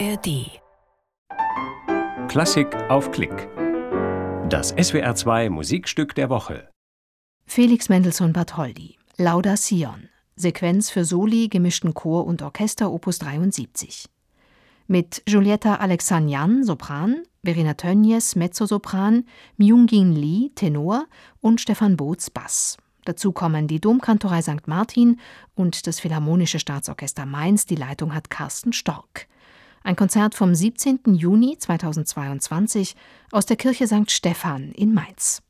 ARD. Klassik auf Klick. Das SWR2 Musikstück der Woche. Felix Mendelssohn Bartholdy, Lauda Sion, Sequenz für Soli, gemischten Chor und Orchester Opus 73. Mit Giulietta Alexanyan, Sopran, Verena Tönjes, Mezzosopran, Myung-Gin Lee, Tenor und Stefan Boots, Bass. Dazu kommen die Domkantorei St. Martin und das Philharmonische Staatsorchester Mainz. Die Leitung hat Carsten Stork. Ein Konzert vom 17. Juni 2022 aus der Kirche St. Stephan in Mainz.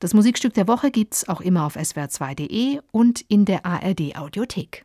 Das Musikstück der Woche gibt's auch immer auf swr2.de und in der ARD Audiothek.